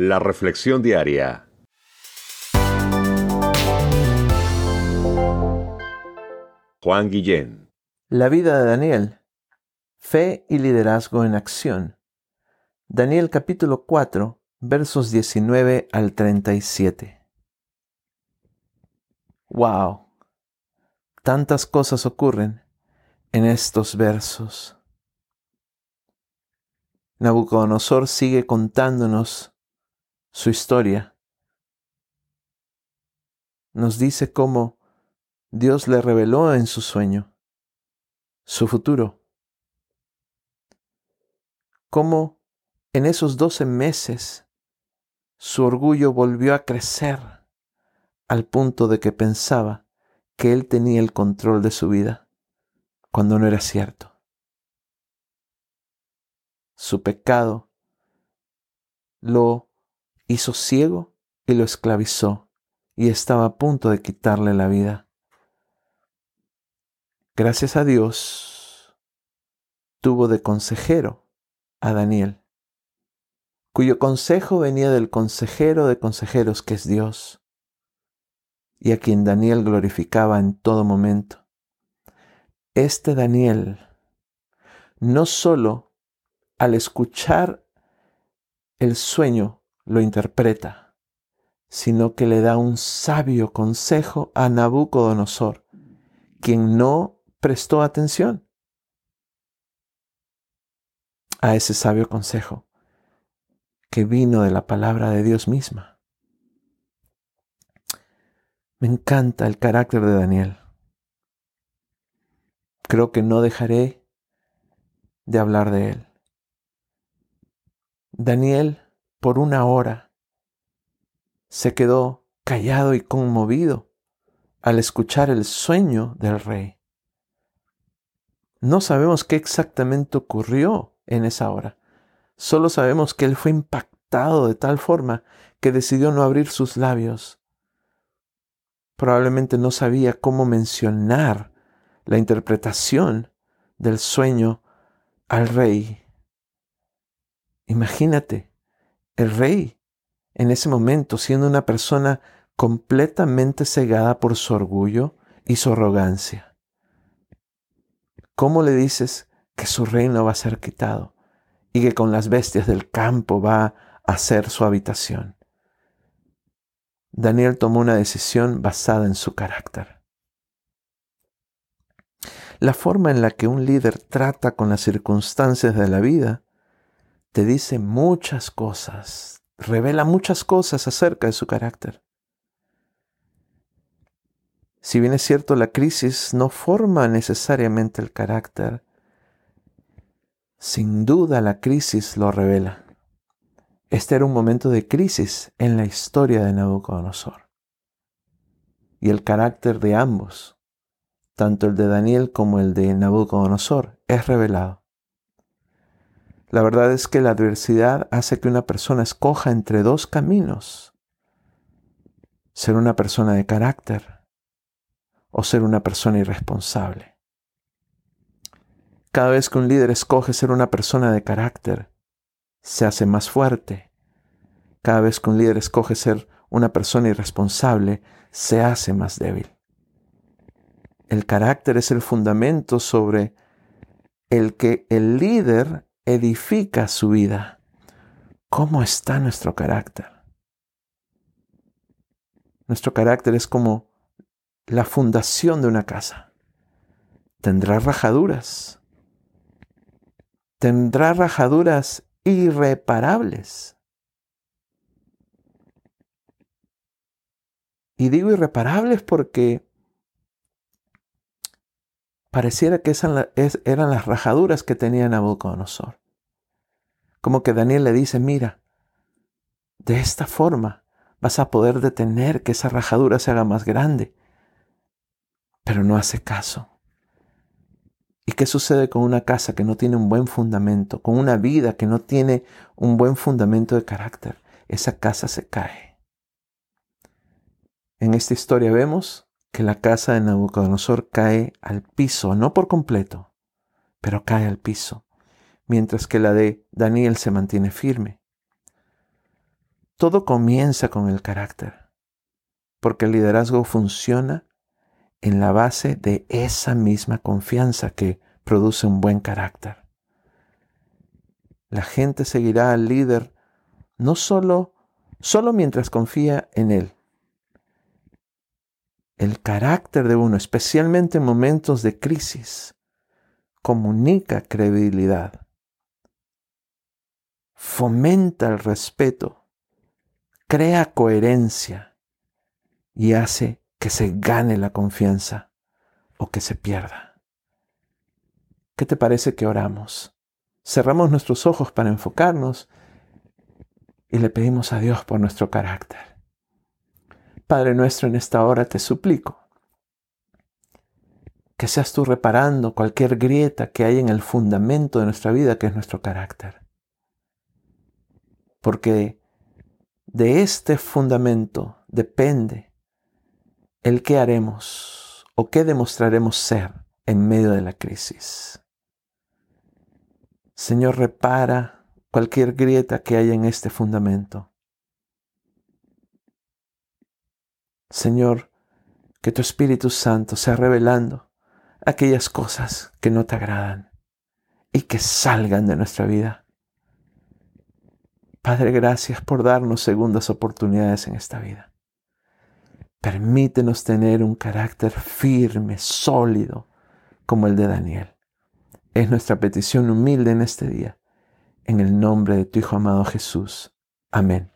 La Reflexión Diaria. Juan Guillén. La vida de Daniel. Fe y liderazgo en acción. Daniel capítulo 4, versos 19 al 37. ¡Wow! Tantas cosas ocurren en estos versos. Nabucodonosor sigue contándonos su historia. Nos dice cómo Dios le reveló en su sueño su futuro. Cómo en esos doce meses su orgullo volvió a crecer al punto de que pensaba que él tenía el control de su vida, cuando no era cierto. Su pecado lo hizo ciego y lo esclavizó y estaba a punto de quitarle la vida. Gracias a Dios tuvo de consejero a Daniel, cuyo consejo venía del consejero de consejeros que es Dios, y a quien Daniel glorificaba en todo momento. Este Daniel no solo al escuchar el sueño lo interpreta, sino que le da un sabio consejo a Nabucodonosor, quien no prestó atención a ese sabio consejo que vino de la palabra de Dios misma. Me encanta el carácter de Daniel. Creo que no dejaré de hablar de él. Daniel por una hora. Se quedó callado y conmovido al escuchar el sueño del rey. No sabemos qué exactamente ocurrió en esa hora. Solo sabemos que él fue impactado de tal forma que decidió no abrir sus labios. Probablemente no sabía cómo mencionar la interpretación del sueño al rey. Imagínate el rey, en ese momento, siendo una persona completamente cegada por su orgullo y su arrogancia. ¿Cómo le dices que su reino va a ser quitado y que con las bestias del campo va a ser su habitación? Daniel tomó una decisión basada en su carácter. La forma en la que un líder trata con las circunstancias de la vida te dice muchas cosas, revela muchas cosas acerca de su carácter. Si bien es cierto, la crisis no forma necesariamente el carácter, sin duda la crisis lo revela. Este era un momento de crisis en la historia de Nabucodonosor. Y el carácter de ambos, tanto el de Daniel como el de Nabucodonosor, es revelado. La verdad es que la adversidad hace que una persona escoja entre dos caminos. Ser una persona de carácter o ser una persona irresponsable. Cada vez que un líder escoge ser una persona de carácter, se hace más fuerte. Cada vez que un líder escoge ser una persona irresponsable, se hace más débil. El carácter es el fundamento sobre el que el líder edifica su vida. ¿Cómo está nuestro carácter? Nuestro carácter es como la fundación de una casa. Tendrá rajaduras. Tendrá rajaduras irreparables. Y digo irreparables porque pareciera que esas eran las rajaduras que tenía Nabucodonosor. Como que Daniel le dice, mira, de esta forma vas a poder detener que esa rajadura se haga más grande. Pero no hace caso. ¿Y qué sucede con una casa que no tiene un buen fundamento, con una vida que no tiene un buen fundamento de carácter? Esa casa se cae. En esta historia vemos que la casa de Nabucodonosor cae al piso, no por completo, pero cae al piso, mientras que la de Daniel se mantiene firme. Todo comienza con el carácter, porque el liderazgo funciona en la base de esa misma confianza que produce un buen carácter. La gente seguirá al líder no solo, solo mientras confía en él. El carácter de uno, especialmente en momentos de crisis, comunica credibilidad, fomenta el respeto, crea coherencia y hace que se gane la confianza o que se pierda. ¿Qué te parece que oramos? Cerramos nuestros ojos para enfocarnos y le pedimos a Dios por nuestro carácter. Padre nuestro, en esta hora te suplico que seas tú reparando cualquier grieta que hay en el fundamento de nuestra vida, que es nuestro carácter. Porque de este fundamento depende el qué haremos o qué demostraremos ser en medio de la crisis. Señor, repara cualquier grieta que haya en este fundamento. Señor, que tu Espíritu Santo sea revelando aquellas cosas que no te agradan y que salgan de nuestra vida. Padre, gracias por darnos segundas oportunidades en esta vida. Permítenos tener un carácter firme, sólido, como el de Daniel. Es nuestra petición humilde en este día, en el nombre de tu Hijo amado Jesús. Amén.